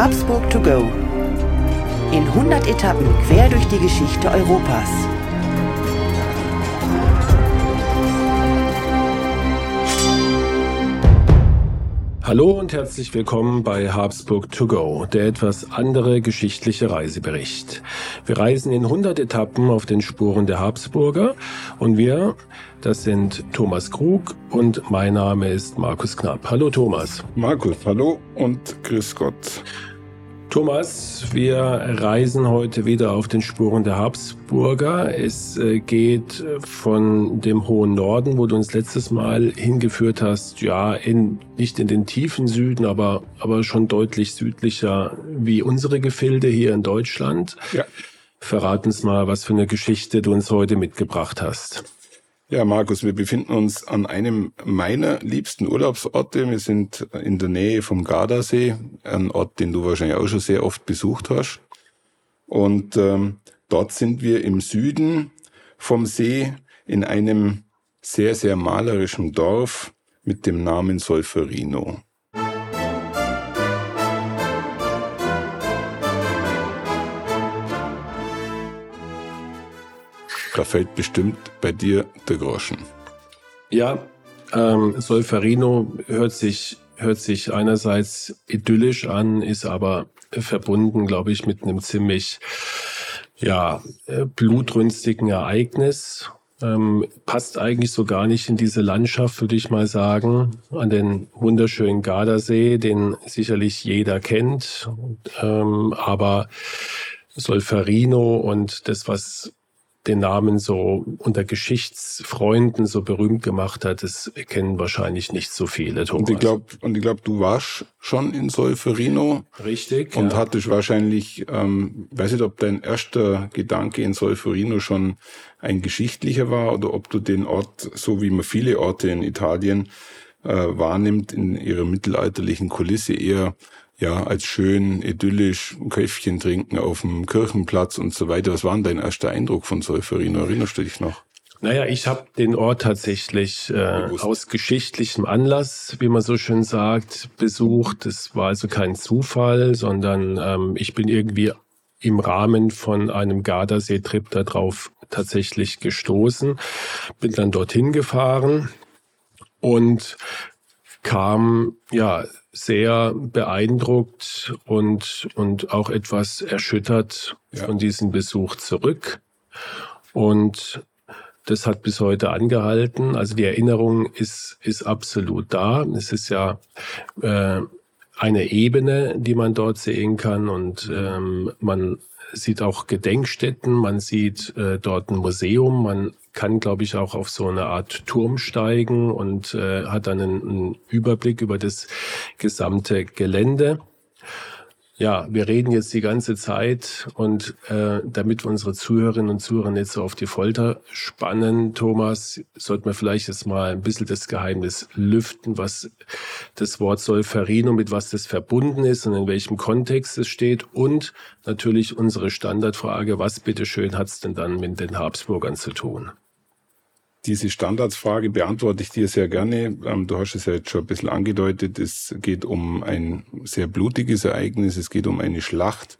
Habsburg to go. In 100 Etappen quer durch die Geschichte Europas. Hallo und herzlich willkommen bei Habsburg to go, der etwas andere geschichtliche Reisebericht. Wir reisen in 100 Etappen auf den Spuren der Habsburger und wir, das sind Thomas Krug und mein Name ist Markus Knapp. Hallo Thomas. Markus, hallo und grüß Gott. Thomas, wir reisen heute wieder auf den Spuren der Habsburger. Es äh, geht von dem hohen Norden, wo du uns letztes Mal hingeführt hast, ja, in, nicht in den tiefen Süden, aber, aber schon deutlich südlicher wie unsere Gefilde hier in Deutschland. Ja. Verrat uns mal, was für eine Geschichte du uns heute mitgebracht hast. Ja, Markus, wir befinden uns an einem meiner liebsten Urlaubsorte. Wir sind in der Nähe vom Gardasee, ein Ort, den du wahrscheinlich auch schon sehr oft besucht hast. Und ähm, dort sind wir im Süden vom See in einem sehr, sehr malerischen Dorf mit dem Namen Solferino. Da fällt bestimmt bei dir der Groschen. Ja, ähm, Solferino hört sich, hört sich einerseits idyllisch an, ist aber verbunden, glaube ich, mit einem ziemlich ja, äh, blutrünstigen Ereignis. Ähm, passt eigentlich so gar nicht in diese Landschaft, würde ich mal sagen, an den wunderschönen Gardasee, den sicherlich jeder kennt. Ähm, aber Solferino und das, was den Namen so unter Geschichtsfreunden so berühmt gemacht hat, das kennen wahrscheinlich nicht so viele. Thomas. Und ich glaube, und ich glaube, du warst schon in Solferino. Richtig. Und ja. hattest wahrscheinlich, ähm, weiß nicht, ob dein erster Gedanke in Solferino schon ein geschichtlicher war oder ob du den Ort, so wie man viele Orte in Italien äh, wahrnimmt, in ihrer mittelalterlichen Kulisse eher ja, als schön, idyllisch, ein Käffchen trinken auf dem Kirchenplatz und so weiter. Was war denn dein erster Eindruck von Solferino? Erinnerst du dich noch? Naja, ich habe den Ort tatsächlich äh, aus geschichtlichem Anlass, wie man so schön sagt, besucht. Es war also kein Zufall, sondern ähm, ich bin irgendwie im Rahmen von einem Gardasee-Trip darauf tatsächlich gestoßen, bin dann dorthin gefahren und kam ja sehr beeindruckt und, und auch etwas erschüttert ja. von diesem Besuch zurück. Und das hat bis heute angehalten. Also die Erinnerung ist, ist absolut da. Es ist ja äh, eine Ebene, die man dort sehen kann und ähm, man sieht auch Gedenkstätten, man sieht äh, dort ein Museum, man kann, glaube ich, auch auf so eine Art Turm steigen und äh, hat dann einen, einen Überblick über das gesamte Gelände. Ja, wir reden jetzt die ganze Zeit und äh, damit wir unsere Zuhörerinnen und Zuhörer nicht so auf die Folter spannen, Thomas, sollten wir vielleicht jetzt mal ein bisschen das Geheimnis lüften, was das Wort Solferino, mit was das verbunden ist und in welchem Kontext es steht und natürlich unsere Standardfrage, was bitteschön hat es denn dann mit den Habsburgern zu tun? Diese Standardsfrage beantworte ich dir sehr gerne. Ähm, du hast es ja jetzt schon ein bisschen angedeutet. Es geht um ein sehr blutiges Ereignis. Es geht um eine Schlacht.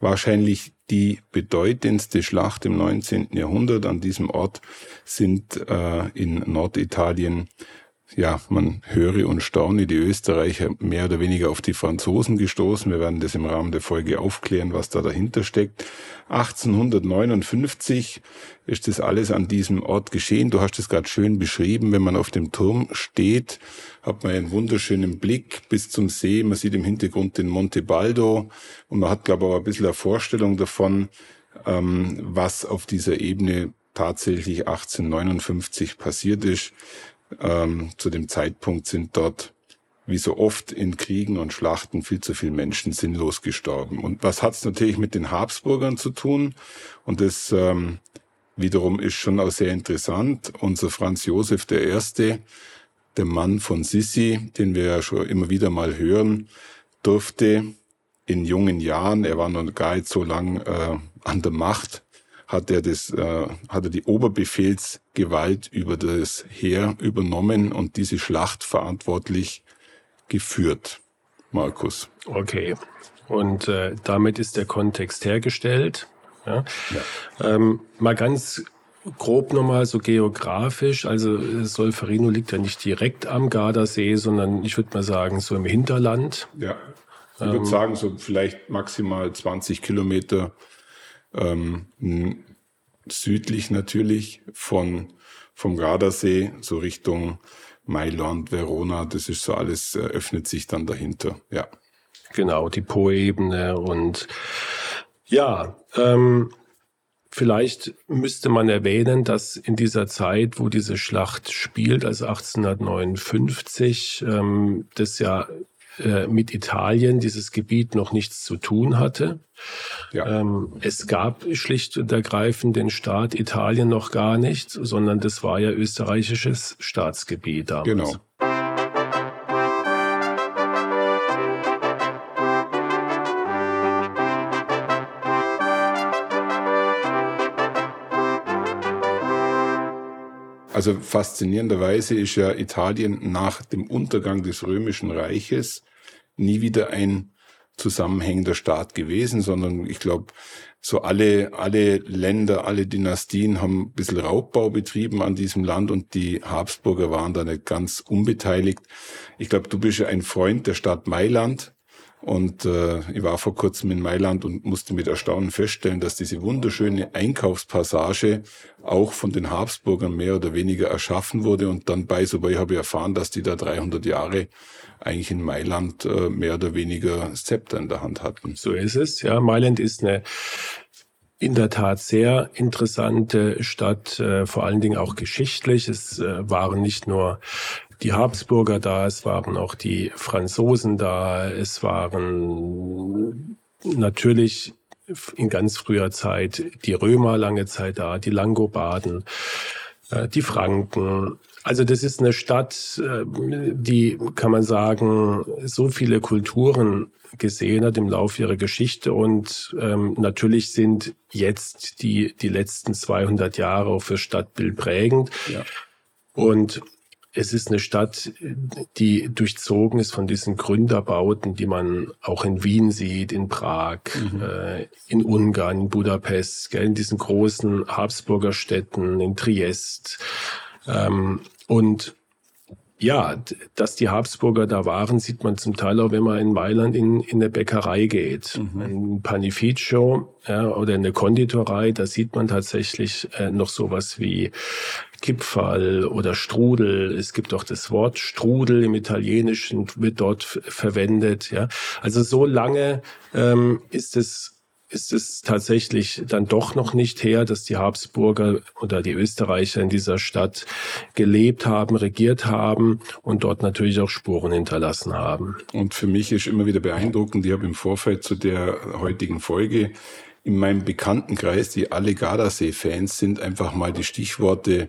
Wahrscheinlich die bedeutendste Schlacht im 19. Jahrhundert. An diesem Ort sind äh, in Norditalien ja, man höre und staune, die Österreicher mehr oder weniger auf die Franzosen gestoßen. Wir werden das im Rahmen der Folge aufklären, was da dahinter steckt. 1859 ist das alles an diesem Ort geschehen. Du hast es gerade schön beschrieben. Wenn man auf dem Turm steht, hat man einen wunderschönen Blick bis zum See. Man sieht im Hintergrund den Monte Baldo und man hat, glaube ich, auch ein bisschen eine Vorstellung davon, ähm, was auf dieser Ebene tatsächlich 1859 passiert ist. Ähm, zu dem Zeitpunkt sind dort, wie so oft in Kriegen und Schlachten, viel zu viele Menschen sinnlos gestorben. Und was hat es natürlich mit den Habsburgern zu tun? Und das ähm, wiederum ist schon auch sehr interessant. Unser Franz Josef I., der Mann von Sissi, den wir ja schon immer wieder mal hören, durfte in jungen Jahren, er war noch gar nicht so lang äh, an der Macht, hat er das, äh, hat er die Oberbefehlsgewalt über das Heer übernommen und diese Schlacht verantwortlich geführt. Markus. Okay. Und äh, damit ist der Kontext hergestellt. Ja? ja. Ähm, mal ganz grob nochmal so geografisch. Also Solferino liegt ja nicht direkt am Gardasee, sondern ich würde mal sagen so im Hinterland. Ja. Ich würde ähm, sagen so vielleicht maximal 20 Kilometer ähm, südlich natürlich von vom Gardasee so Richtung Mailand, Verona. Das ist so alles äh, öffnet sich dann dahinter. Ja. Genau, die Po-Ebene und ja, ähm, vielleicht müsste man erwähnen, dass in dieser Zeit, wo diese Schlacht spielt, also 1859, ähm, das ja äh, mit Italien dieses Gebiet noch nichts zu tun hatte. Ja. Ähm, es gab schlicht und ergreifend den Staat Italien noch gar nicht, sondern das war ja österreichisches Staatsgebiet damals. Genau. Also faszinierenderweise ist ja Italien nach dem Untergang des Römischen Reiches nie wieder ein zusammenhängender Staat gewesen, sondern ich glaube, so alle, alle Länder, alle Dynastien haben ein bisschen Raubbau betrieben an diesem Land und die Habsburger waren da nicht ganz unbeteiligt. Ich glaube, du bist ja ein Freund der Stadt Mailand. Und äh, ich war vor kurzem in Mailand und musste mit Erstaunen feststellen, dass diese wunderschöne Einkaufspassage auch von den Habsburgern mehr oder weniger erschaffen wurde. Und dann bei so bei habe ich erfahren, dass die da 300 Jahre eigentlich in Mailand äh, mehr oder weniger Zepter in der Hand hatten. So ist es. Ja, Mailand ist eine in der Tat sehr interessante Stadt, äh, vor allen Dingen auch geschichtlich. Es äh, waren nicht nur die Habsburger da, es waren auch die Franzosen da, es waren natürlich in ganz früher Zeit die Römer lange Zeit da, die Langobarden, äh, die Franken. Also das ist eine Stadt, äh, die, kann man sagen, so viele Kulturen gesehen hat im Laufe ihrer Geschichte und ähm, natürlich sind jetzt die, die letzten 200 Jahre auch für Stadtbild prägend. Ja. Und es ist eine Stadt, die durchzogen ist von diesen Gründerbauten, die man auch in Wien sieht, in Prag, mhm. äh, in Ungarn, in Budapest, gell, in diesen großen Habsburger Städten, in Triest. Ähm, und ja, dass die Habsburger da waren, sieht man zum Teil auch, wenn man in Mailand in, in eine Bäckerei geht. Mhm. Ein Panificio ja, oder eine Konditorei, da sieht man tatsächlich äh, noch sowas wie Kipferl oder Strudel. Es gibt auch das Wort Strudel im Italienischen, wird dort verwendet. Ja, Also so lange ähm, ist es ist es tatsächlich dann doch noch nicht her, dass die Habsburger oder die Österreicher in dieser Stadt gelebt haben, regiert haben und dort natürlich auch Spuren hinterlassen haben. Und für mich ist immer wieder beeindruckend, ich habe im Vorfeld zu der heutigen Folge in meinem Bekanntenkreis, die alle Gardasee-Fans sind, einfach mal die Stichworte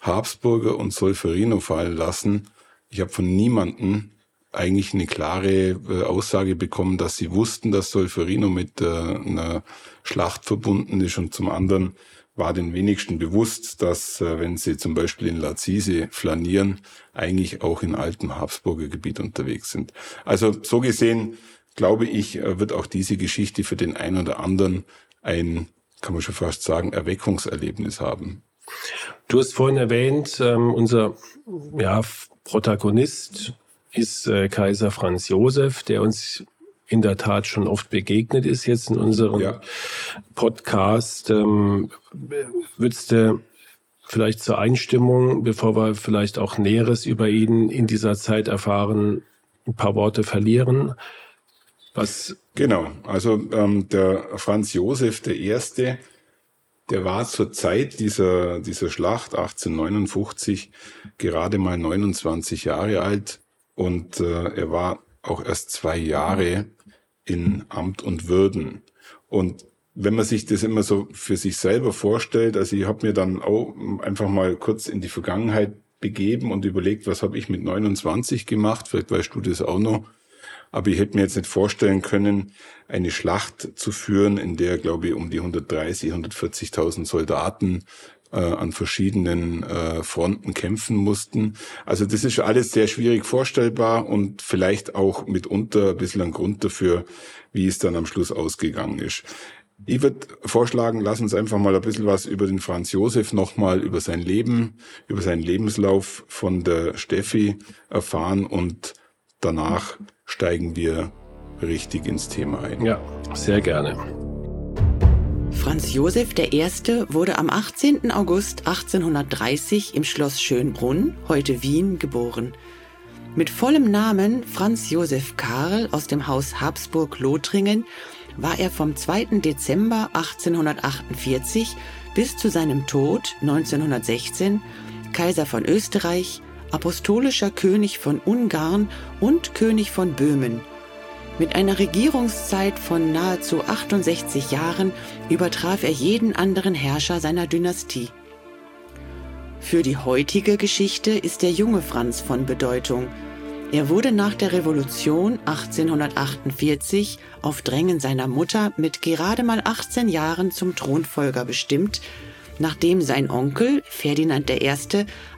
Habsburger und Solferino fallen lassen. Ich habe von niemanden eigentlich eine klare äh, Aussage bekommen, dass sie wussten, dass Solferino mit äh, einer Schlacht verbunden ist und zum anderen war den wenigsten bewusst, dass äh, wenn sie zum Beispiel in Lazise flanieren, eigentlich auch in altem Habsburger Gebiet unterwegs sind. Also so gesehen, glaube ich, wird auch diese Geschichte für den einen oder anderen ein, kann man schon fast sagen, Erweckungserlebnis haben. Du hast vorhin erwähnt, ähm, unser ja, Protagonist ist äh, Kaiser Franz Josef, der uns in der Tat schon oft begegnet ist jetzt in unserem ja. Podcast. Ähm, würdest du vielleicht zur Einstimmung, bevor wir vielleicht auch Näheres über ihn in dieser Zeit erfahren, ein paar Worte verlieren? Was genau, also ähm, der Franz Josef der Erste, der war zur Zeit dieser, dieser Schlacht 1859 gerade mal 29 Jahre alt und äh, er war auch erst zwei Jahre in Amt und Würden. Und wenn man sich das immer so für sich selber vorstellt, also ich habe mir dann auch einfach mal kurz in die Vergangenheit begeben und überlegt, was habe ich mit 29 gemacht, vielleicht weißt du das auch noch. Aber ich hätte mir jetzt nicht vorstellen können, eine Schlacht zu führen, in der, glaube ich, um die 130, 140.000 Soldaten äh, an verschiedenen äh, Fronten kämpfen mussten. Also das ist alles sehr schwierig vorstellbar und vielleicht auch mitunter ein bisschen ein Grund dafür, wie es dann am Schluss ausgegangen ist. Ich würde vorschlagen, lass uns einfach mal ein bisschen was über den Franz Josef nochmal, über sein Leben, über seinen Lebenslauf von der Steffi erfahren und danach steigen wir richtig ins Thema ein. Ja, sehr gerne. Franz Josef I. wurde am 18. August 1830 im Schloss Schönbrunn, heute Wien, geboren. Mit vollem Namen Franz Josef Karl aus dem Haus Habsburg-Lothringen war er vom 2. Dezember 1848 bis zu seinem Tod 1916 Kaiser von Österreich, apostolischer König von Ungarn und König von Böhmen. Mit einer Regierungszeit von nahezu 68 Jahren übertraf er jeden anderen Herrscher seiner Dynastie. Für die heutige Geschichte ist der junge Franz von Bedeutung – er wurde nach der Revolution 1848 auf Drängen seiner Mutter mit gerade mal 18 Jahren zum Thronfolger bestimmt, nachdem sein Onkel Ferdinand I.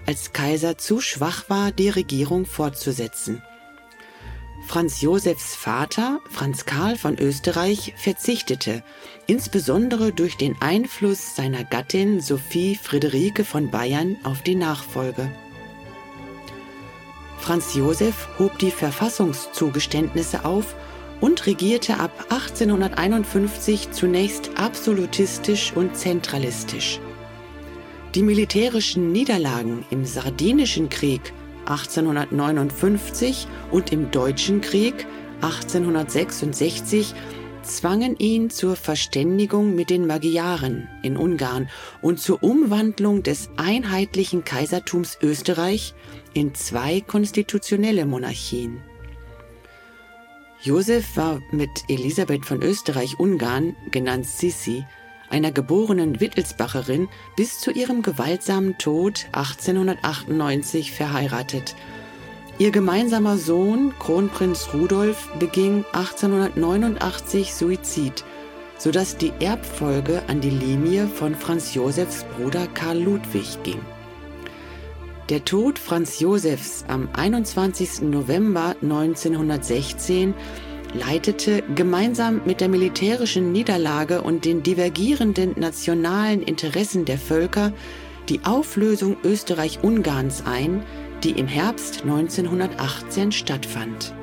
als Kaiser zu schwach war, die Regierung fortzusetzen. Franz Josefs Vater, Franz Karl von Österreich, verzichtete, insbesondere durch den Einfluss seiner Gattin Sophie Friederike von Bayern auf die Nachfolge. Franz Josef hob die Verfassungszugeständnisse auf und regierte ab 1851 zunächst absolutistisch und zentralistisch. Die militärischen Niederlagen im Sardinischen Krieg 1859 und im Deutschen Krieg 1866 zwangen ihn zur Verständigung mit den Magyaren in Ungarn und zur Umwandlung des einheitlichen Kaisertums Österreich in zwei konstitutionelle Monarchien. Josef war mit Elisabeth von Österreich-Ungarn, genannt Sissi, einer geborenen Wittelsbacherin, bis zu ihrem gewaltsamen Tod 1898 verheiratet – Ihr gemeinsamer Sohn, Kronprinz Rudolf, beging 1889 Suizid, sodass die Erbfolge an die Linie von Franz Josefs Bruder Karl Ludwig ging. Der Tod Franz Josefs am 21. November 1916 leitete gemeinsam mit der militärischen Niederlage und den divergierenden nationalen Interessen der Völker die Auflösung Österreich-Ungarns ein, die im Herbst 1918 stattfand.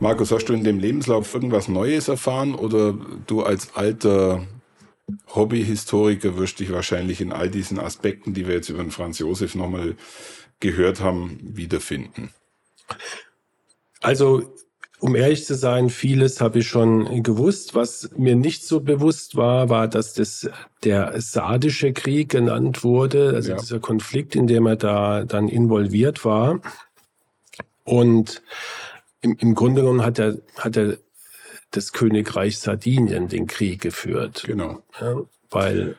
Markus, hast du in dem Lebenslauf irgendwas Neues erfahren oder du als alter Hobbyhistoriker wirst dich wahrscheinlich in all diesen Aspekten, die wir jetzt über den Franz Josef nochmal gehört haben, wiederfinden? Also um ehrlich zu sein, vieles habe ich schon gewusst. Was mir nicht so bewusst war, war, dass das der Sardische Krieg genannt wurde, also ja. dieser Konflikt, in dem er da dann involviert war. Und im, im Grunde genommen hat er, hat er das Königreich Sardinien den Krieg geführt. Genau. Ja, weil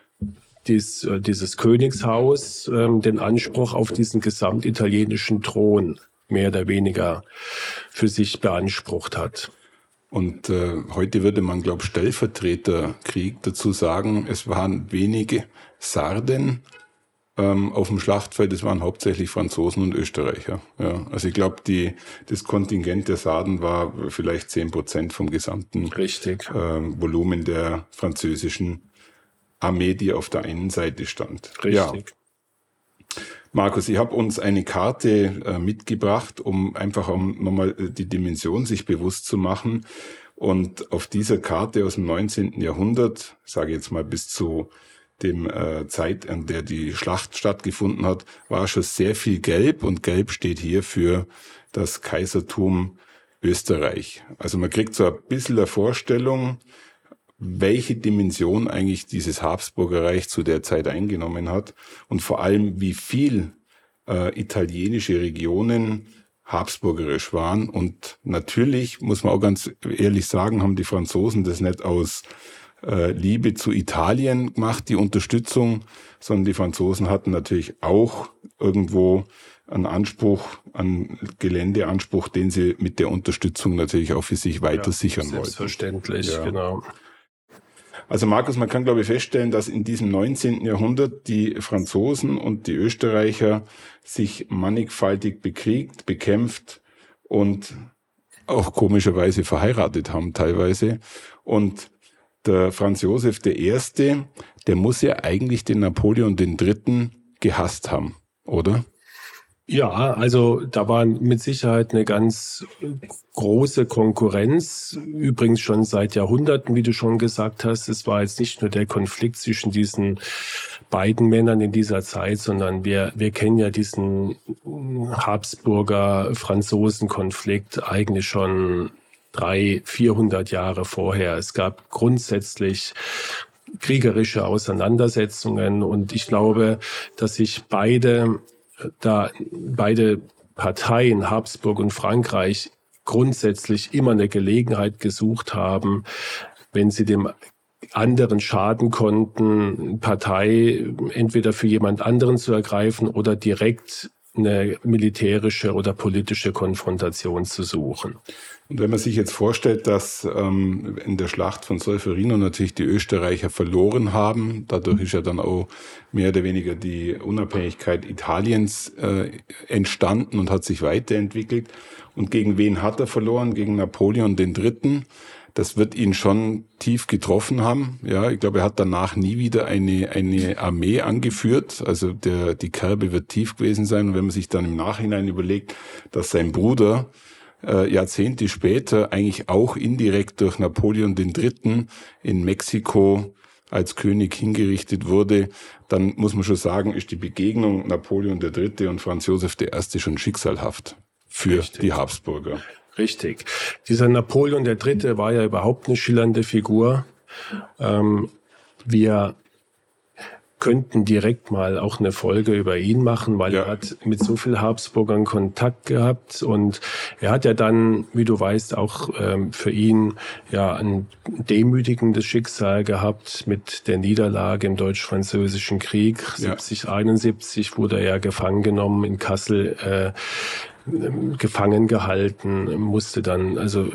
dies, äh, dieses Königshaus ähm, den Anspruch auf diesen gesamtitalienischen Thron mehr oder weniger für sich beansprucht hat. Und äh, heute würde man, glaube ich, Stellvertreterkrieg dazu sagen. Es waren wenige Sarden ähm, auf dem Schlachtfeld, es waren hauptsächlich Franzosen und Österreicher. Ja, also ich glaube, das Kontingent der Sarden war vielleicht zehn Prozent vom gesamten Richtig. Äh, Volumen der französischen Armee, die auf der einen Seite stand. Richtig. Ja. Markus, ich habe uns eine Karte äh, mitgebracht, um einfach um nochmal äh, die Dimension sich bewusst zu machen. Und auf dieser Karte aus dem 19. Jahrhundert, sage jetzt mal bis zu dem äh, Zeit, an der die Schlacht stattgefunden hat, war schon sehr viel Gelb und Gelb steht hier für das Kaisertum Österreich. Also man kriegt so ein bisschen eine Vorstellung, welche Dimension eigentlich dieses Habsburger Reich zu der Zeit eingenommen hat und vor allem wie viel äh, italienische Regionen habsburgerisch waren. Und natürlich, muss man auch ganz ehrlich sagen, haben die Franzosen das nicht aus äh, Liebe zu Italien gemacht, die Unterstützung, sondern die Franzosen hatten natürlich auch irgendwo einen Anspruch, einen Geländeanspruch, den sie mit der Unterstützung natürlich auch für sich weiter ja, sichern wollten. Selbstverständlich, ja. genau. Also Markus, man kann glaube ich feststellen, dass in diesem 19. Jahrhundert die Franzosen und die Österreicher sich mannigfaltig bekriegt, bekämpft und auch komischerweise verheiratet haben teilweise. Und der Franz Josef I., der muss ja eigentlich den Napoleon III. gehasst haben, oder? Ja, also da war mit Sicherheit eine ganz große Konkurrenz, übrigens schon seit Jahrhunderten, wie du schon gesagt hast. Es war jetzt nicht nur der Konflikt zwischen diesen beiden Männern in dieser Zeit, sondern wir, wir kennen ja diesen Habsburger-Franzosen-Konflikt eigentlich schon drei, vierhundert Jahre vorher. Es gab grundsätzlich kriegerische Auseinandersetzungen und ich glaube, dass sich beide da beide Parteien, Habsburg und Frankreich, grundsätzlich immer eine Gelegenheit gesucht haben, wenn sie dem anderen schaden konnten, Partei entweder für jemand anderen zu ergreifen oder direkt eine militärische oder politische Konfrontation zu suchen. Und wenn man sich jetzt vorstellt, dass ähm, in der Schlacht von Solferino natürlich die Österreicher verloren haben, dadurch ist ja dann auch mehr oder weniger die Unabhängigkeit Italiens äh, entstanden und hat sich weiterentwickelt. Und gegen wen hat er verloren? Gegen Napoleon den Dritten. Das wird ihn schon tief getroffen haben. Ja, ich glaube, er hat danach nie wieder eine, eine Armee angeführt. Also der, die Kerbe wird tief gewesen sein. Und wenn man sich dann im Nachhinein überlegt, dass sein Bruder äh, Jahrzehnte später eigentlich auch indirekt durch Napoleon III. in Mexiko als König hingerichtet wurde, dann muss man schon sagen, ist die Begegnung Napoleon III. und Franz Josef I. schon schicksalhaft für Richtig. die Habsburger. Richtig. Dieser Napoleon III. war ja überhaupt eine schillernde Figur. Ähm, wir könnten direkt mal auch eine Folge über ihn machen, weil ja. er hat mit so viel Habsburgern Kontakt gehabt und er hat ja dann, wie du weißt, auch ähm, für ihn ja ein demütigendes Schicksal gehabt mit der Niederlage im Deutsch-Französischen Krieg. Ja. 70, 71 wurde er gefangen genommen in Kassel. Äh, gefangen gehalten, musste dann also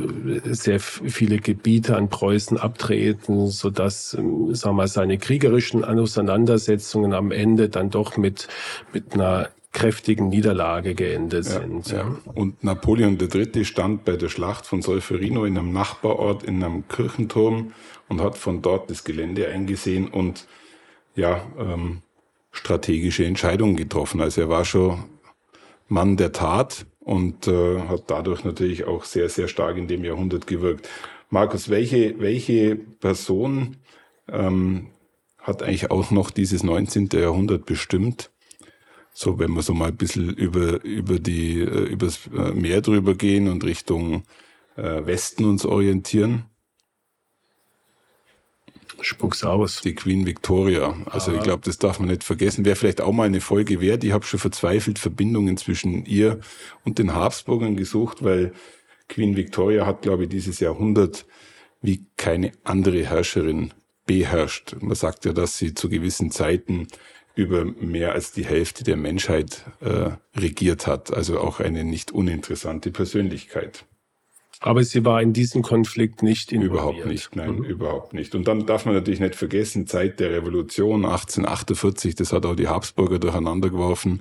sehr viele Gebiete an Preußen abtreten, so dass, sagen wir, seine kriegerischen Auseinandersetzungen am Ende dann doch mit, mit einer kräftigen Niederlage geendet ja, sind. Ja. Und Napoleon III. stand bei der Schlacht von Solferino in einem Nachbarort in einem Kirchenturm und hat von dort das Gelände eingesehen und ja, ähm, strategische Entscheidungen getroffen. Also er war schon Mann der Tat und äh, hat dadurch natürlich auch sehr, sehr stark in dem Jahrhundert gewirkt. Markus, welche, welche Person ähm, hat eigentlich auch noch dieses 19. Jahrhundert bestimmt? So, wenn wir so mal ein bisschen über, über die, äh, übers äh, Meer drüber gehen und Richtung äh, Westen uns orientieren. Spuck's aus. Die Queen Victoria. Also ah. ich glaube, das darf man nicht vergessen. Wäre vielleicht auch mal eine Folge wert. Ich habe schon verzweifelt Verbindungen zwischen ihr und den Habsburgern gesucht, weil Queen Victoria hat, glaube ich, dieses Jahrhundert wie keine andere Herrscherin beherrscht. Man sagt ja, dass sie zu gewissen Zeiten über mehr als die Hälfte der Menschheit äh, regiert hat. Also auch eine nicht uninteressante Persönlichkeit. Aber sie war in diesem Konflikt nicht involviert. Überhaupt nicht, nein, mhm. überhaupt nicht. Und dann darf man natürlich nicht vergessen, Zeit der Revolution 1848, das hat auch die Habsburger durcheinander geworfen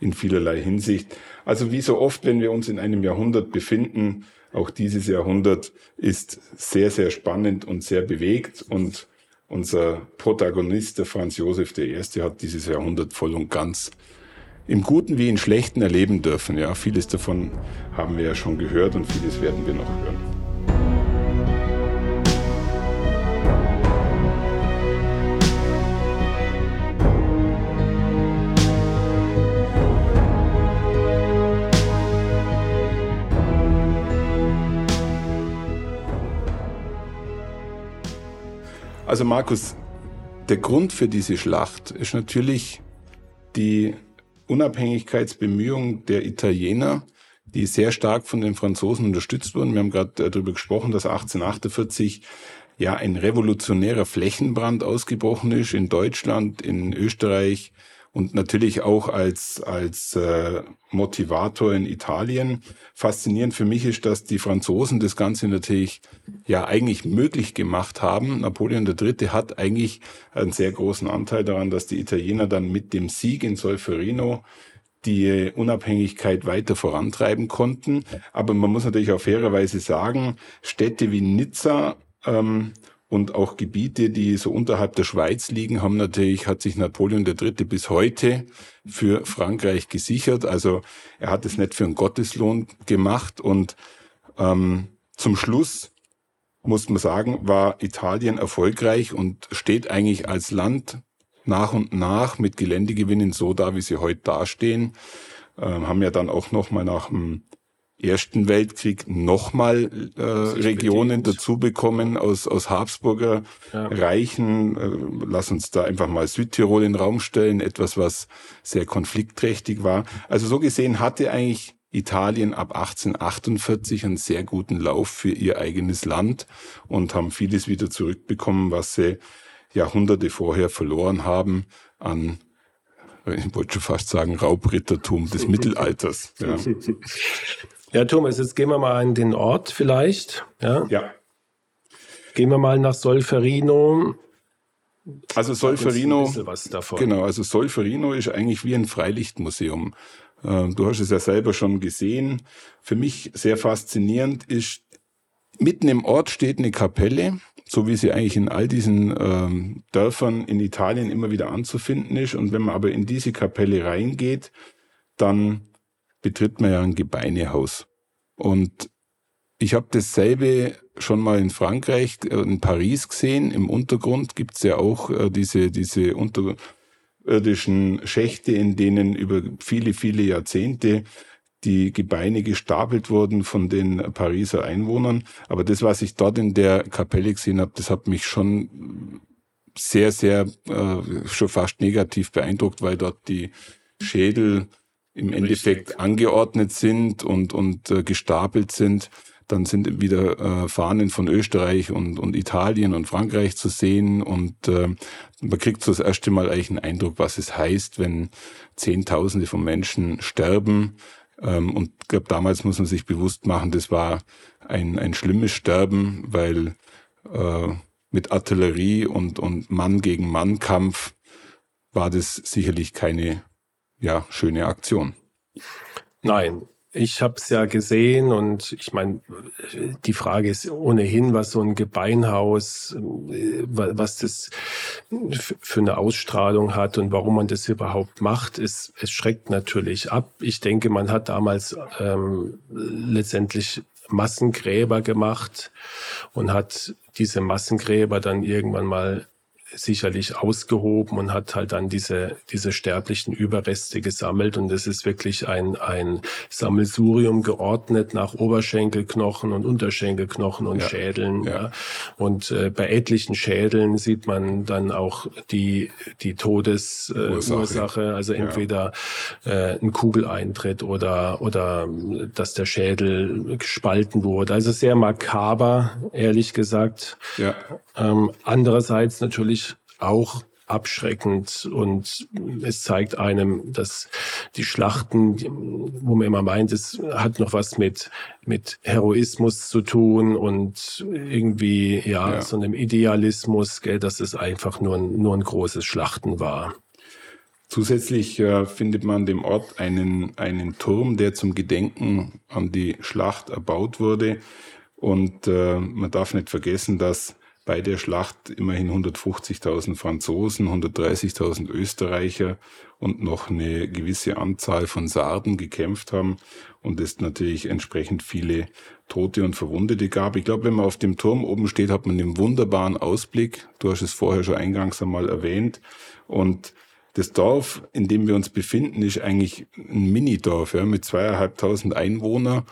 in vielerlei Hinsicht. Also wie so oft, wenn wir uns in einem Jahrhundert befinden, auch dieses Jahrhundert ist sehr, sehr spannend und sehr bewegt und unser Protagonist, der Franz Josef I., hat dieses Jahrhundert voll und ganz im Guten wie im Schlechten erleben dürfen. Ja, vieles davon haben wir ja schon gehört und vieles werden wir noch hören. Also Markus, der Grund für diese Schlacht ist natürlich die Unabhängigkeitsbemühungen der Italiener, die sehr stark von den Franzosen unterstützt wurden. Wir haben gerade äh, darüber gesprochen, dass 1848 ja ein revolutionärer Flächenbrand ausgebrochen ist in Deutschland, in Österreich und natürlich auch als, als äh, Motivator in Italien. Faszinierend für mich ist, dass die Franzosen das Ganze natürlich ja eigentlich möglich gemacht haben. Napoleon III. hat eigentlich einen sehr großen Anteil daran, dass die Italiener dann mit dem Sieg in Solferino die Unabhängigkeit weiter vorantreiben konnten. Aber man muss natürlich auch fairerweise sagen, Städte wie Nizza ähm, und auch Gebiete, die so unterhalb der Schweiz liegen, haben natürlich, hat sich Napoleon III. bis heute für Frankreich gesichert. Also er hat es nicht für einen Gotteslohn gemacht und ähm, zum Schluss muss man sagen, war Italien erfolgreich und steht eigentlich als Land nach und nach mit Geländegewinnen so da, wie sie heute dastehen. Ähm, haben ja dann auch noch mal nach dem Ersten Weltkrieg nochmal äh, Regionen dazu bekommen aus, aus Habsburger ja. Reichen. Äh, lass uns da einfach mal Südtirol in den Raum stellen, etwas, was sehr konfliktträchtig war. Also so gesehen hatte eigentlich Italien ab 1848 einen sehr guten Lauf für ihr eigenes Land und haben vieles wieder zurückbekommen, was sie Jahrhunderte vorher verloren haben an ich wollte schon fast sagen, Raubrittertum des Mittelalters. Ja. Ja, Thomas, jetzt gehen wir mal an den Ort vielleicht. Ja. ja. Gehen wir mal nach Solferino. Also Solferino, genau, also Solferino ist eigentlich wie ein Freilichtmuseum. Ähm, du hast es ja selber schon gesehen. Für mich sehr faszinierend ist, mitten im Ort steht eine Kapelle, so wie sie eigentlich in all diesen ähm, Dörfern in Italien immer wieder anzufinden ist. Und wenn man aber in diese Kapelle reingeht, dann betritt man ja ein Gebeinehaus. Und ich habe dasselbe schon mal in Frankreich, äh, in Paris gesehen. Im Untergrund gibt's ja auch äh, diese, diese unterirdischen Schächte, in denen über viele, viele Jahrzehnte die Gebeine gestapelt wurden von den Pariser Einwohnern. Aber das, was ich dort in der Kapelle gesehen habe, das hat mich schon sehr, sehr, äh, schon fast negativ beeindruckt, weil dort die Schädel im Endeffekt angeordnet sind und, und äh, gestapelt sind. Dann sind wieder äh, Fahnen von Österreich und, und Italien und Frankreich zu sehen. Und äh, man kriegt so das erste Mal eigentlich einen Eindruck, was es heißt, wenn Zehntausende von Menschen sterben. Ähm, und ich glaube, damals muss man sich bewusst machen, das war ein, ein schlimmes Sterben, weil äh, mit Artillerie und, und Mann gegen Mann Kampf war das sicherlich keine ja, schöne Aktion. Nein, ich habe es ja gesehen und ich meine, die Frage ist ohnehin, was so ein Gebeinhaus, äh, was das für eine Ausstrahlung hat und warum man das überhaupt macht, ist, es schreckt natürlich ab. Ich denke, man hat damals ähm, letztendlich Massengräber gemacht und hat diese Massengräber dann irgendwann mal sicherlich ausgehoben und hat halt dann diese, diese sterblichen Überreste gesammelt. Und es ist wirklich ein, ein Sammelsurium geordnet nach Oberschenkelknochen und Unterschenkelknochen und ja. Schädeln. Ja. ja. Und äh, bei etlichen Schädeln sieht man dann auch die, die Todesursache, äh, also entweder ja. äh, ein Kugeleintritt oder, oder dass der Schädel gespalten wurde. Also sehr makaber, ehrlich gesagt. Ja. Ähm, andererseits natürlich auch abschreckend und es zeigt einem, dass die Schlachten, wo man immer meint, es hat noch was mit, mit Heroismus zu tun und irgendwie, ja, ja. so einem Idealismus, gell, dass es einfach nur ein, nur ein großes Schlachten war. Zusätzlich äh, findet man dem Ort einen, einen Turm, der zum Gedenken an die Schlacht erbaut wurde. Und äh, man darf nicht vergessen, dass bei der Schlacht immerhin 150.000 Franzosen, 130.000 Österreicher und noch eine gewisse Anzahl von Sarden gekämpft haben und es natürlich entsprechend viele Tote und Verwundete gab. Ich glaube, wenn man auf dem Turm oben steht, hat man einen wunderbaren Ausblick. Du hast es vorher schon eingangs einmal erwähnt. Und das Dorf, in dem wir uns befinden, ist eigentlich ein Minidorf ja, mit zweieinhalbtausend Einwohnern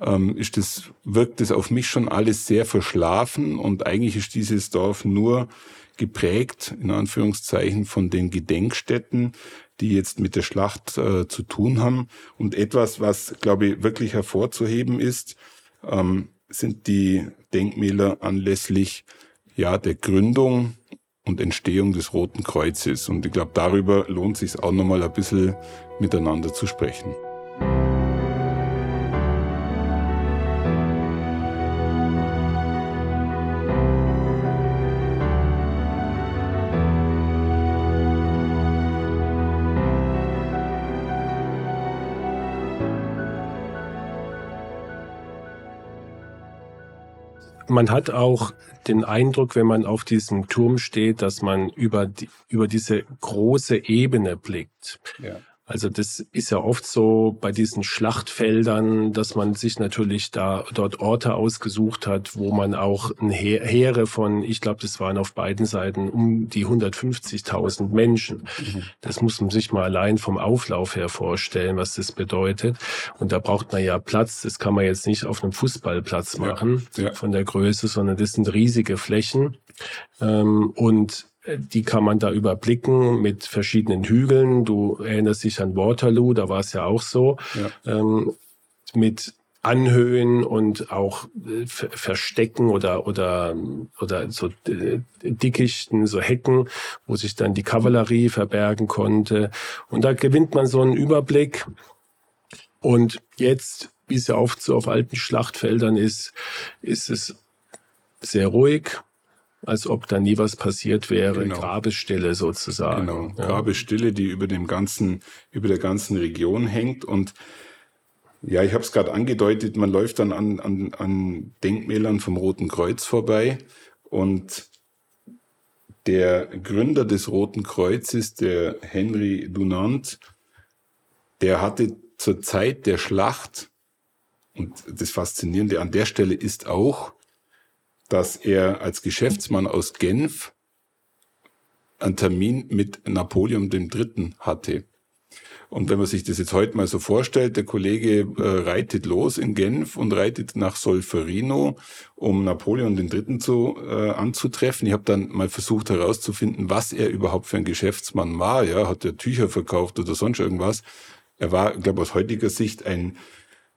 ähm, ist das, wirkt das auf mich schon alles sehr verschlafen und eigentlich ist dieses Dorf nur geprägt, in Anführungszeichen, von den Gedenkstätten, die jetzt mit der Schlacht äh, zu tun haben. Und etwas, was, glaube ich, wirklich hervorzuheben ist, ähm, sind die Denkmäler anlässlich ja, der Gründung und Entstehung des Roten Kreuzes. Und ich glaube, darüber lohnt sich auch nochmal ein bisschen miteinander zu sprechen. Man hat auch den Eindruck, wenn man auf diesem Turm steht, dass man über, die, über diese große Ebene blickt. Ja. Also das ist ja oft so bei diesen Schlachtfeldern, dass man sich natürlich da dort Orte ausgesucht hat, wo man auch ein Heere von, ich glaube, das waren auf beiden Seiten um die 150.000 Menschen. Mhm. Das muss man sich mal allein vom Auflauf her vorstellen, was das bedeutet. Und da braucht man ja Platz. Das kann man jetzt nicht auf einem Fußballplatz machen ja, ja. von der Größe, sondern das sind riesige Flächen. Ähm, und die kann man da überblicken mit verschiedenen Hügeln. Du erinnerst dich an Waterloo, da war es ja auch so. Ja. Ähm, mit Anhöhen und auch äh, Verstecken oder oder oder so äh, Dickichten, so Hecken, wo sich dann die Kavallerie verbergen konnte. Und da gewinnt man so einen Überblick. Und jetzt, wie es ja oft so auf alten Schlachtfeldern ist, ist es sehr ruhig als ob da nie was passiert wäre. Genau. Grabesstille sozusagen. Genau, ja. Grabesstille, die über dem ganzen, über der ganzen Region hängt und ja, ich habe es gerade angedeutet, man läuft dann an, an, an Denkmälern vom Roten Kreuz vorbei und der Gründer des Roten Kreuzes, der Henry Dunant, der hatte zur Zeit der Schlacht, und das Faszinierende an der Stelle ist auch, dass er als Geschäftsmann aus Genf einen Termin mit Napoleon III. hatte. Und wenn man sich das jetzt heute mal so vorstellt, der Kollege äh, reitet los in Genf und reitet nach Solferino, um Napoleon III. Zu, äh, anzutreffen. Ich habe dann mal versucht herauszufinden, was er überhaupt für ein Geschäftsmann war. Ja, hat er Tücher verkauft oder sonst irgendwas? Er war, glaube aus heutiger Sicht ein,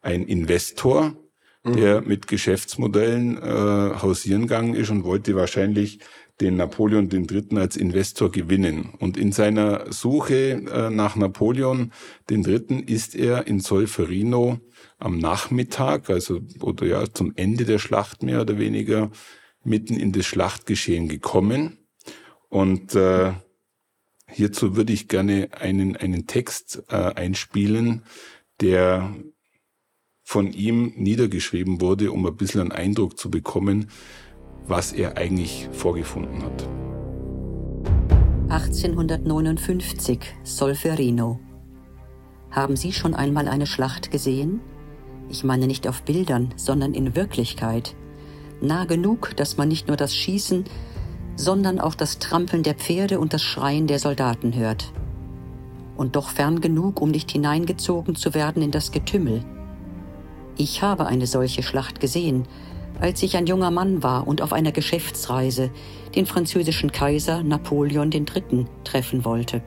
ein Investor, der mhm. mit Geschäftsmodellen äh, hausieren gegangen ist und wollte wahrscheinlich den Napoleon III. als Investor gewinnen. Und in seiner Suche äh, nach Napoleon III. ist er in Solferino am Nachmittag, also oder ja zum Ende der Schlacht mehr oder weniger, mitten in das Schlachtgeschehen gekommen. Und äh, hierzu würde ich gerne einen, einen Text äh, einspielen, der von ihm niedergeschrieben wurde, um ein bisschen einen Eindruck zu bekommen, was er eigentlich vorgefunden hat. 1859 Solferino. Haben Sie schon einmal eine Schlacht gesehen? Ich meine nicht auf Bildern, sondern in Wirklichkeit. Nah genug, dass man nicht nur das Schießen, sondern auch das Trampeln der Pferde und das Schreien der Soldaten hört. Und doch fern genug, um nicht hineingezogen zu werden in das Getümmel. Ich habe eine solche Schlacht gesehen, als ich ein junger Mann war und auf einer Geschäftsreise den französischen Kaiser Napoleon III. treffen wollte.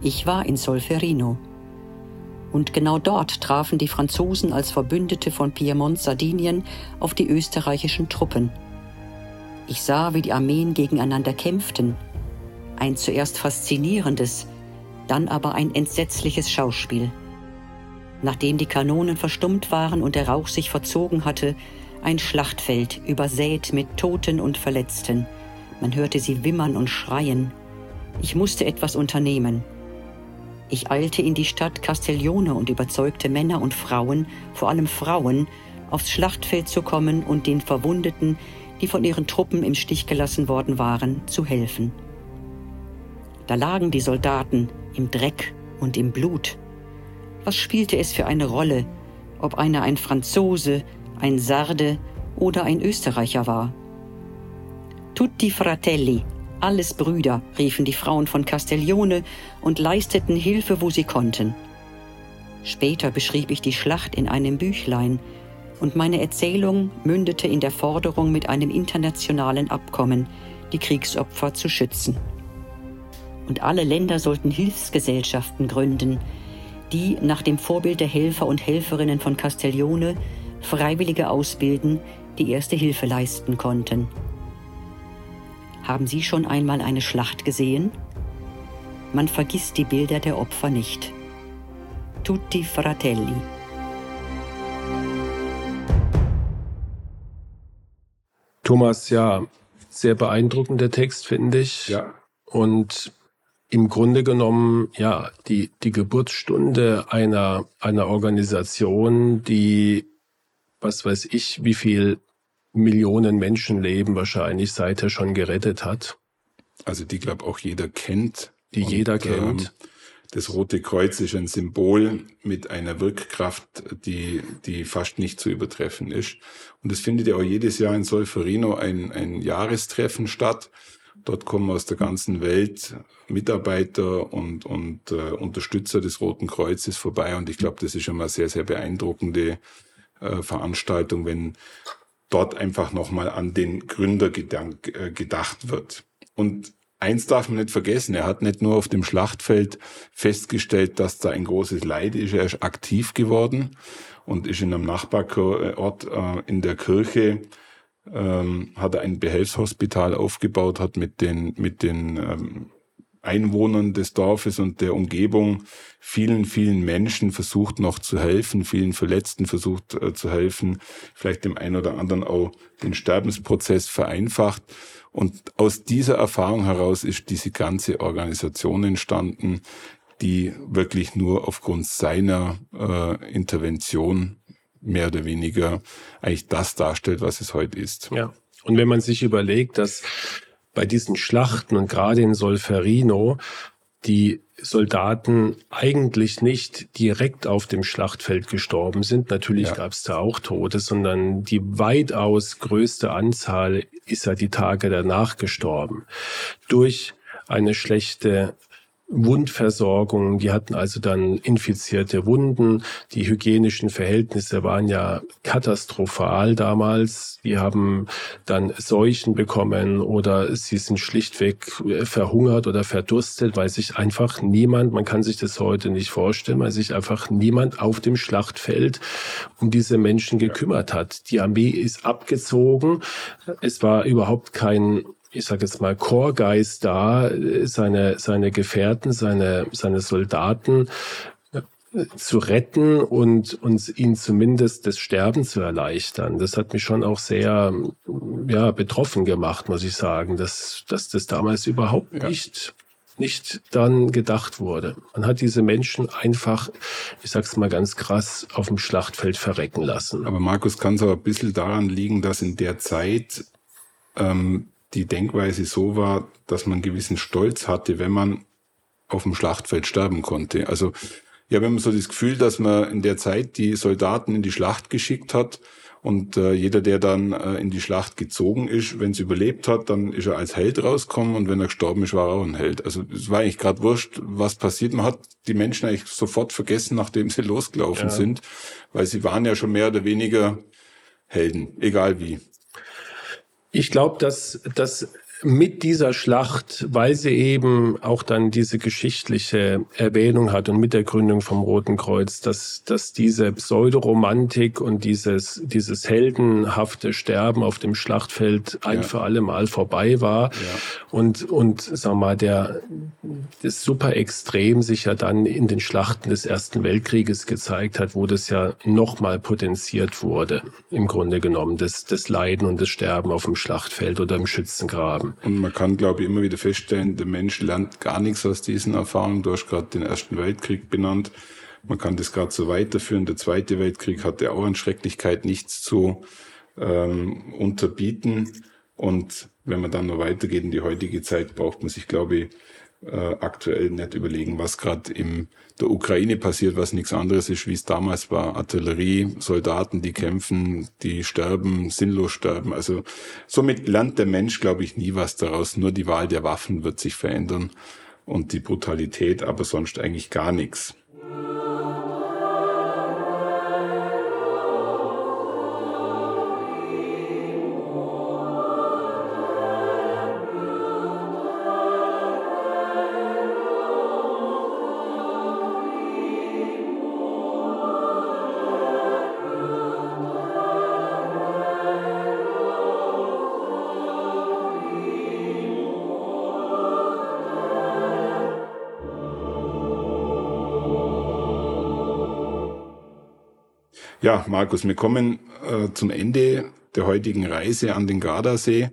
Ich war in Solferino. Und genau dort trafen die Franzosen als Verbündete von Piemont-Sardinien auf die österreichischen Truppen. Ich sah, wie die Armeen gegeneinander kämpften. Ein zuerst faszinierendes, dann aber ein entsetzliches Schauspiel. Nachdem die Kanonen verstummt waren und der Rauch sich verzogen hatte, ein Schlachtfeld übersät mit Toten und Verletzten. Man hörte sie wimmern und schreien. Ich musste etwas unternehmen. Ich eilte in die Stadt Castiglione und überzeugte Männer und Frauen, vor allem Frauen, aufs Schlachtfeld zu kommen und den Verwundeten, die von ihren Truppen im Stich gelassen worden waren, zu helfen. Da lagen die Soldaten im Dreck und im Blut. Was spielte es für eine Rolle, ob einer ein Franzose, ein Sarde oder ein Österreicher war? Tutti Fratelli, alles Brüder, riefen die Frauen von Castiglione und leisteten Hilfe, wo sie konnten. Später beschrieb ich die Schlacht in einem Büchlein, und meine Erzählung mündete in der Forderung mit einem internationalen Abkommen, die Kriegsopfer zu schützen. Und alle Länder sollten Hilfsgesellschaften gründen, die nach dem Vorbild der Helfer und Helferinnen von Castiglione Freiwillige ausbilden, die erste Hilfe leisten konnten. Haben Sie schon einmal eine Schlacht gesehen? Man vergisst die Bilder der Opfer nicht. Tutti Fratelli. Thomas, ja, sehr beeindruckender Text, finde ich. Ja. Und im Grunde genommen, ja, die, die Geburtsstunde einer, einer Organisation, die, was weiß ich, wie viel Millionen Menschenleben wahrscheinlich seither schon gerettet hat. Also die, glaube auch jeder kennt. Die und, jeder kennt. Ähm, das Rote Kreuz ist ein Symbol mit einer Wirkkraft, die, die fast nicht zu übertreffen ist. Und es findet ja auch jedes Jahr in Solferino ein, ein Jahrestreffen statt. Dort kommen aus der ganzen Welt Mitarbeiter und, und äh, Unterstützer des Roten Kreuzes vorbei. Und ich glaube, das ist schon mal sehr, sehr beeindruckende äh, Veranstaltung, wenn dort einfach nochmal an den Gründer gedank, äh, gedacht wird. Und eins darf man nicht vergessen, er hat nicht nur auf dem Schlachtfeld festgestellt, dass da ein großes Leid ist, er ist aktiv geworden und ist in einem Nachbarort äh, in der Kirche ähm, hat er ein Behelfshospital aufgebaut, hat mit den, mit den ähm, Einwohnern des Dorfes und der Umgebung vielen, vielen Menschen versucht noch zu helfen, vielen Verletzten versucht äh, zu helfen, vielleicht dem einen oder anderen auch den Sterbensprozess vereinfacht. Und aus dieser Erfahrung heraus ist diese ganze Organisation entstanden, die wirklich nur aufgrund seiner äh, Intervention mehr oder weniger eigentlich das darstellt, was es heute ist. Ja. Und wenn man sich überlegt, dass bei diesen Schlachten und gerade in Solferino die Soldaten eigentlich nicht direkt auf dem Schlachtfeld gestorben sind. Natürlich ja. gab es da auch Tote, sondern die weitaus größte Anzahl ist ja die Tage danach gestorben. Durch eine schlechte Wundversorgung, die hatten also dann infizierte Wunden. Die hygienischen Verhältnisse waren ja katastrophal damals. Die haben dann Seuchen bekommen oder sie sind schlichtweg verhungert oder verdurstet, weil sich einfach niemand, man kann sich das heute nicht vorstellen, weil sich einfach niemand auf dem Schlachtfeld um diese Menschen gekümmert hat. Die Armee ist abgezogen. Es war überhaupt kein ich sage jetzt mal, Chorgeist da, seine, seine Gefährten, seine, seine Soldaten äh, zu retten und uns ihnen zumindest das Sterben zu erleichtern. Das hat mich schon auch sehr ja, betroffen gemacht, muss ich sagen, dass, dass das damals überhaupt ja. nicht nicht dann gedacht wurde. Man hat diese Menschen einfach, ich sag's mal ganz krass, auf dem Schlachtfeld verrecken lassen. Aber Markus, kann es aber ein bisschen daran liegen, dass in der Zeit ähm, die Denkweise so war, dass man gewissen Stolz hatte, wenn man auf dem Schlachtfeld sterben konnte. Also ja, wenn man so das Gefühl, dass man in der Zeit die Soldaten in die Schlacht geschickt hat und äh, jeder, der dann äh, in die Schlacht gezogen ist, wenn es überlebt hat, dann ist er als Held rausgekommen und wenn er gestorben ist, war er auch ein Held. Also es war eigentlich gerade wurscht, was passiert. Man hat die Menschen eigentlich sofort vergessen, nachdem sie losgelaufen ja. sind, weil sie waren ja schon mehr oder weniger Helden, egal wie. Ich glaube, dass, dass mit dieser Schlacht, weil sie eben auch dann diese geschichtliche Erwähnung hat und mit der Gründung vom Roten Kreuz, dass, dass diese Pseudoromantik und dieses, dieses heldenhafte Sterben auf dem Schlachtfeld ein ja. für alle Mal vorbei war ja. und, und, sag mal, der, das super Extrem sich ja dann in den Schlachten des Ersten Weltkrieges gezeigt hat, wo das ja nochmal potenziert wurde, im Grunde genommen, das, das Leiden und das Sterben auf dem Schlachtfeld oder im Schützengraben haben. Und man kann, glaube ich, immer wieder feststellen, der Mensch lernt gar nichts aus diesen Erfahrungen. Du hast gerade den Ersten Weltkrieg benannt. Man kann das gerade so weiterführen. Der Zweite Weltkrieg hatte auch an Schrecklichkeit nichts zu ähm, unterbieten. Und wenn man dann noch weitergeht in die heutige Zeit, braucht man sich, glaube ich, äh, aktuell nicht überlegen, was gerade in der Ukraine passiert, was nichts anderes ist, wie es damals war. Artillerie, Soldaten, die kämpfen, die sterben, sinnlos sterben. Also somit lernt der Mensch, glaube ich, nie was daraus. Nur die Wahl der Waffen wird sich verändern und die Brutalität, aber sonst eigentlich gar nichts. Ja, Markus, wir kommen äh, zum Ende der heutigen Reise an den Gardasee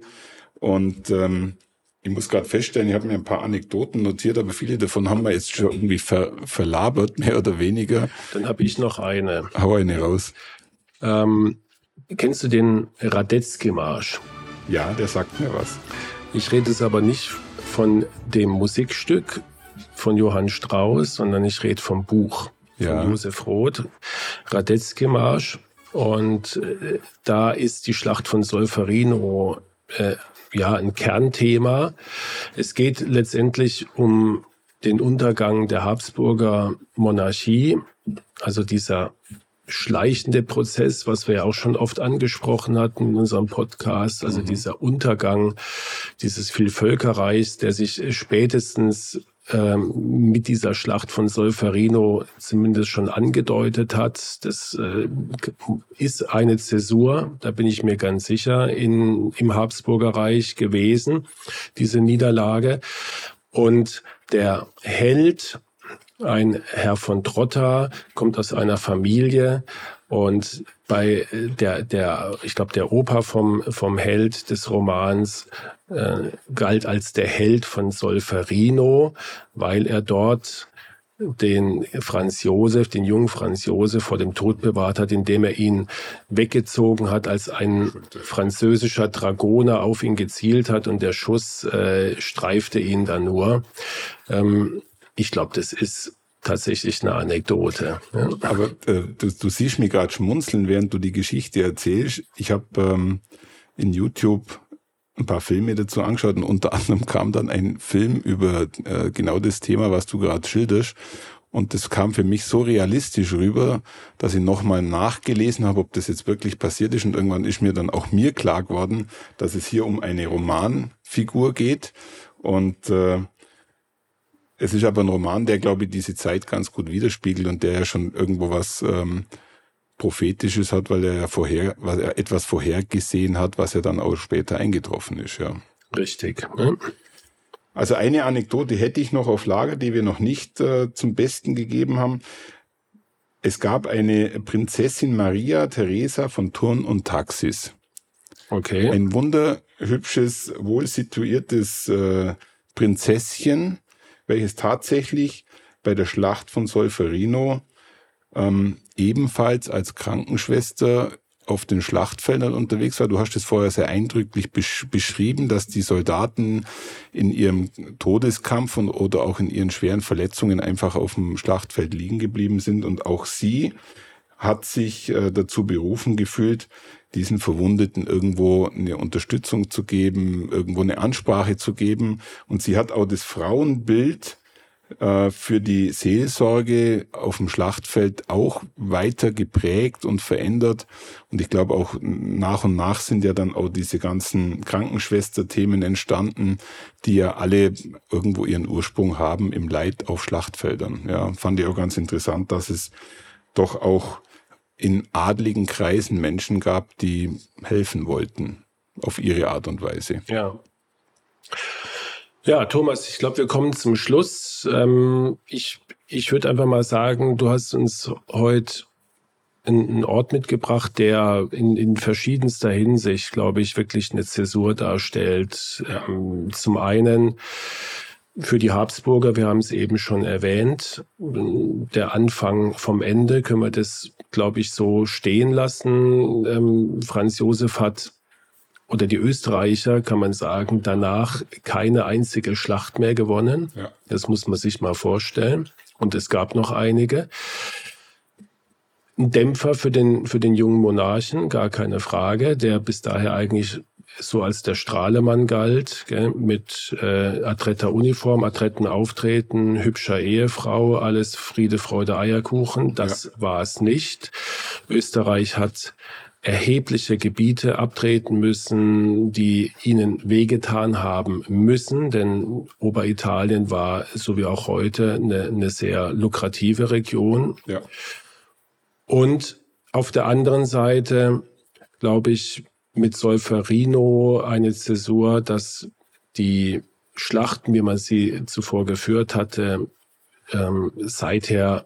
und ähm, ich muss gerade feststellen, ich habe mir ein paar Anekdoten notiert, aber viele davon haben wir jetzt schon irgendwie ver verlabert, mehr oder weniger. Dann habe ich noch eine. Hau eine raus. Ähm, kennst du den Radetzky-Marsch? Ja, der sagt mir was. Ich rede es aber nicht von dem Musikstück von Johann Strauss, sondern ich rede vom Buch ja. von Josef Roth, Radetzky-Marsch. Und äh, da ist die Schlacht von Solferino äh, ja ein Kernthema. Es geht letztendlich um den Untergang der Habsburger Monarchie, also dieser schleichende Prozess, was wir ja auch schon oft angesprochen hatten in unserem Podcast, also mhm. dieser Untergang dieses Vielvölkerreichs, der sich spätestens ähm, mit dieser Schlacht von Solferino zumindest schon angedeutet hat. Das äh, ist eine Zäsur, da bin ich mir ganz sicher, in, im Habsburger Reich gewesen, diese Niederlage. Und der Held, ein Herr von Trotta, kommt aus einer Familie und bei der, der, ich glaube, der Opa vom, vom Held des Romans äh, galt als der Held von Solferino, weil er dort den Franz Josef, den jungen Franz Josef vor dem Tod bewahrt hat, indem er ihn weggezogen hat, als ein französischer Dragoner auf ihn gezielt hat und der Schuss äh, streifte ihn dann nur. Ähm, ich glaube, das ist tatsächlich eine Anekdote. Ja. Aber äh, du, du siehst mich gerade schmunzeln, während du die Geschichte erzählst. Ich habe ähm, in YouTube ein paar Filme dazu angeschaut und unter anderem kam dann ein Film über äh, genau das Thema, was du gerade schilderst. Und das kam für mich so realistisch rüber, dass ich nochmal nachgelesen habe, ob das jetzt wirklich passiert ist. Und irgendwann ist mir dann auch mir klar geworden, dass es hier um eine Romanfigur geht. Und äh, es ist aber ein Roman, der, glaube ich, diese Zeit ganz gut widerspiegelt und der ja schon irgendwo was ähm, Prophetisches hat, weil er ja vorher, weil er etwas vorhergesehen hat, was ja dann auch später eingetroffen ist, ja. Richtig. Ne? Also eine Anekdote hätte ich noch auf Lager, die wir noch nicht äh, zum Besten gegeben haben. Es gab eine Prinzessin Maria Theresa von Turn und Taxis. Okay. Ein wunderhübsches, wohlsituiertes äh, Prinzesschen, welches tatsächlich bei der Schlacht von Solferino ähm, ebenfalls als Krankenschwester auf den Schlachtfeldern unterwegs war. Du hast es vorher sehr eindrücklich besch beschrieben, dass die Soldaten in ihrem Todeskampf und, oder auch in ihren schweren Verletzungen einfach auf dem Schlachtfeld liegen geblieben sind. Und auch sie hat sich äh, dazu berufen gefühlt, diesen Verwundeten irgendwo eine Unterstützung zu geben, irgendwo eine Ansprache zu geben. Und sie hat auch das Frauenbild äh, für die Seelsorge auf dem Schlachtfeld auch weiter geprägt und verändert. Und ich glaube auch nach und nach sind ja dann auch diese ganzen Krankenschwester-Themen entstanden, die ja alle irgendwo ihren Ursprung haben im Leid auf Schlachtfeldern. Ja, fand ich auch ganz interessant, dass es doch auch in adligen Kreisen Menschen gab, die helfen wollten auf ihre Art und Weise. Ja. Ja, Thomas, ich glaube, wir kommen zum Schluss. Ähm, ich ich würde einfach mal sagen, du hast uns heute einen Ort mitgebracht, der in, in verschiedenster Hinsicht, glaube ich, wirklich eine Zäsur darstellt. Ähm, zum einen für die Habsburger, wir haben es eben schon erwähnt, der Anfang vom Ende, können wir das, glaube ich, so stehen lassen. Ähm, Franz Josef hat oder die Österreicher, kann man sagen, danach keine einzige Schlacht mehr gewonnen. Ja. Das muss man sich mal vorstellen. Und es gab noch einige. Ein Dämpfer für den, für den jungen Monarchen, gar keine Frage, der bis daher eigentlich so als der Strahlemann galt, gell, mit äh, adretter Uniform, adretten Auftreten, hübscher Ehefrau, alles Friede, Freude, Eierkuchen. Das ja. war es nicht. Österreich hat erhebliche Gebiete abtreten müssen, die ihnen wehgetan haben müssen, denn Oberitalien war, so wie auch heute, eine, eine sehr lukrative Region. Ja. Und auf der anderen Seite, glaube ich, mit Solferino eine Zäsur, dass die Schlachten, wie man sie zuvor geführt hatte, ähm, seither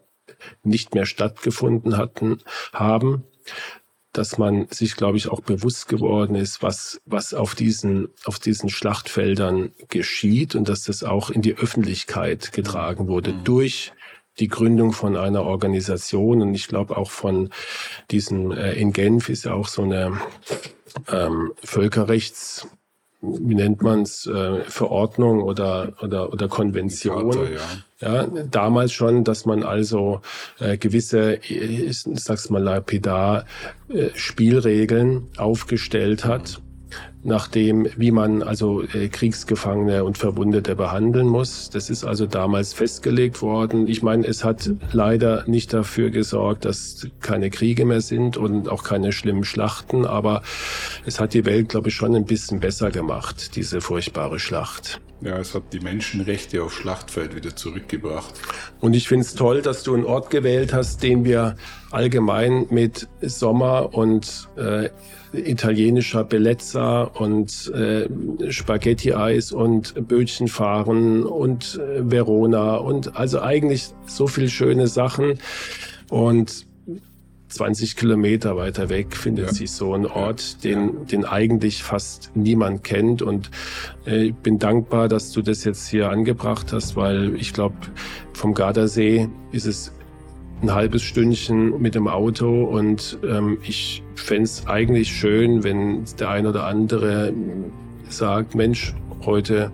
nicht mehr stattgefunden hatten, haben dass man sich, glaube ich, auch bewusst geworden ist, was, was auf diesen, auf diesen Schlachtfeldern geschieht und dass das auch in die Öffentlichkeit getragen wurde mhm. durch die Gründung von einer Organisation und ich glaube auch von diesen, äh, in Genf ist ja auch so eine ähm, Völkerrechts wie nennt man es, äh, Verordnung oder, oder, oder Konvention. Karte, ja. ja. damals schon, dass man also äh, gewisse, ich sag's mal lapidar, äh, Spielregeln aufgestellt hat. Mhm nach dem, wie man also äh, Kriegsgefangene und Verwundete behandeln muss. Das ist also damals festgelegt worden. Ich meine, es hat leider nicht dafür gesorgt, dass keine Kriege mehr sind und auch keine schlimmen Schlachten, aber es hat die Welt, glaube ich, schon ein bisschen besser gemacht, diese furchtbare Schlacht. Ja, es hat die Menschenrechte auf Schlachtfeld wieder zurückgebracht. Und ich finde es toll, dass du einen Ort gewählt hast, den wir allgemein mit Sommer und äh, italienischer Bellezza und äh, Spaghetti-Eis und Bötchenfahren und äh, Verona und also eigentlich so viel schöne Sachen. Und 20 Kilometer weiter weg findet ja. sich so ein Ort, den, den eigentlich fast niemand kennt. Und äh, ich bin dankbar, dass du das jetzt hier angebracht hast, weil ich glaube, vom Gardasee ist es ein halbes Stündchen mit dem Auto und ähm, ich fände es eigentlich schön, wenn der ein oder andere sagt, Mensch, heute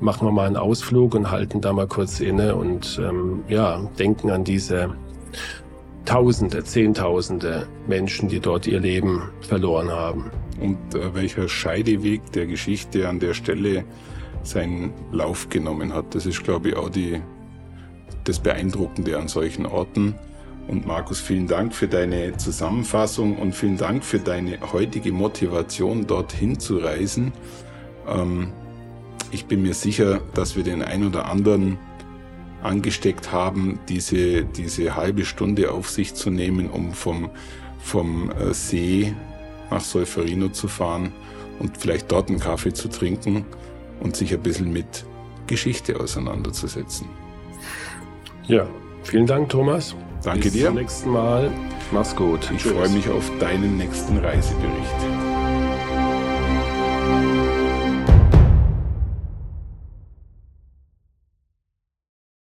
machen wir mal einen Ausflug und halten da mal kurz inne und ähm, ja, denken an diese Tausende, Zehntausende Menschen, die dort ihr Leben verloren haben. Und äh, welcher Scheideweg der Geschichte an der Stelle seinen Lauf genommen hat, das ist, glaube ich, auch die, das Beeindruckende an solchen Orten. Und Markus, vielen Dank für deine Zusammenfassung und vielen Dank für deine heutige Motivation, dorthin zu reisen. Ähm, ich bin mir sicher, dass wir den ein oder anderen angesteckt haben, diese, diese halbe Stunde auf sich zu nehmen, um vom, vom äh, See nach Solferino zu fahren und vielleicht dort einen Kaffee zu trinken und sich ein bisschen mit Geschichte auseinanderzusetzen. Ja, vielen Dank, Thomas. Danke Bis dir. Bis zum nächsten Mal. Mach's gut. Ich freue mich auf deinen nächsten Reisebericht.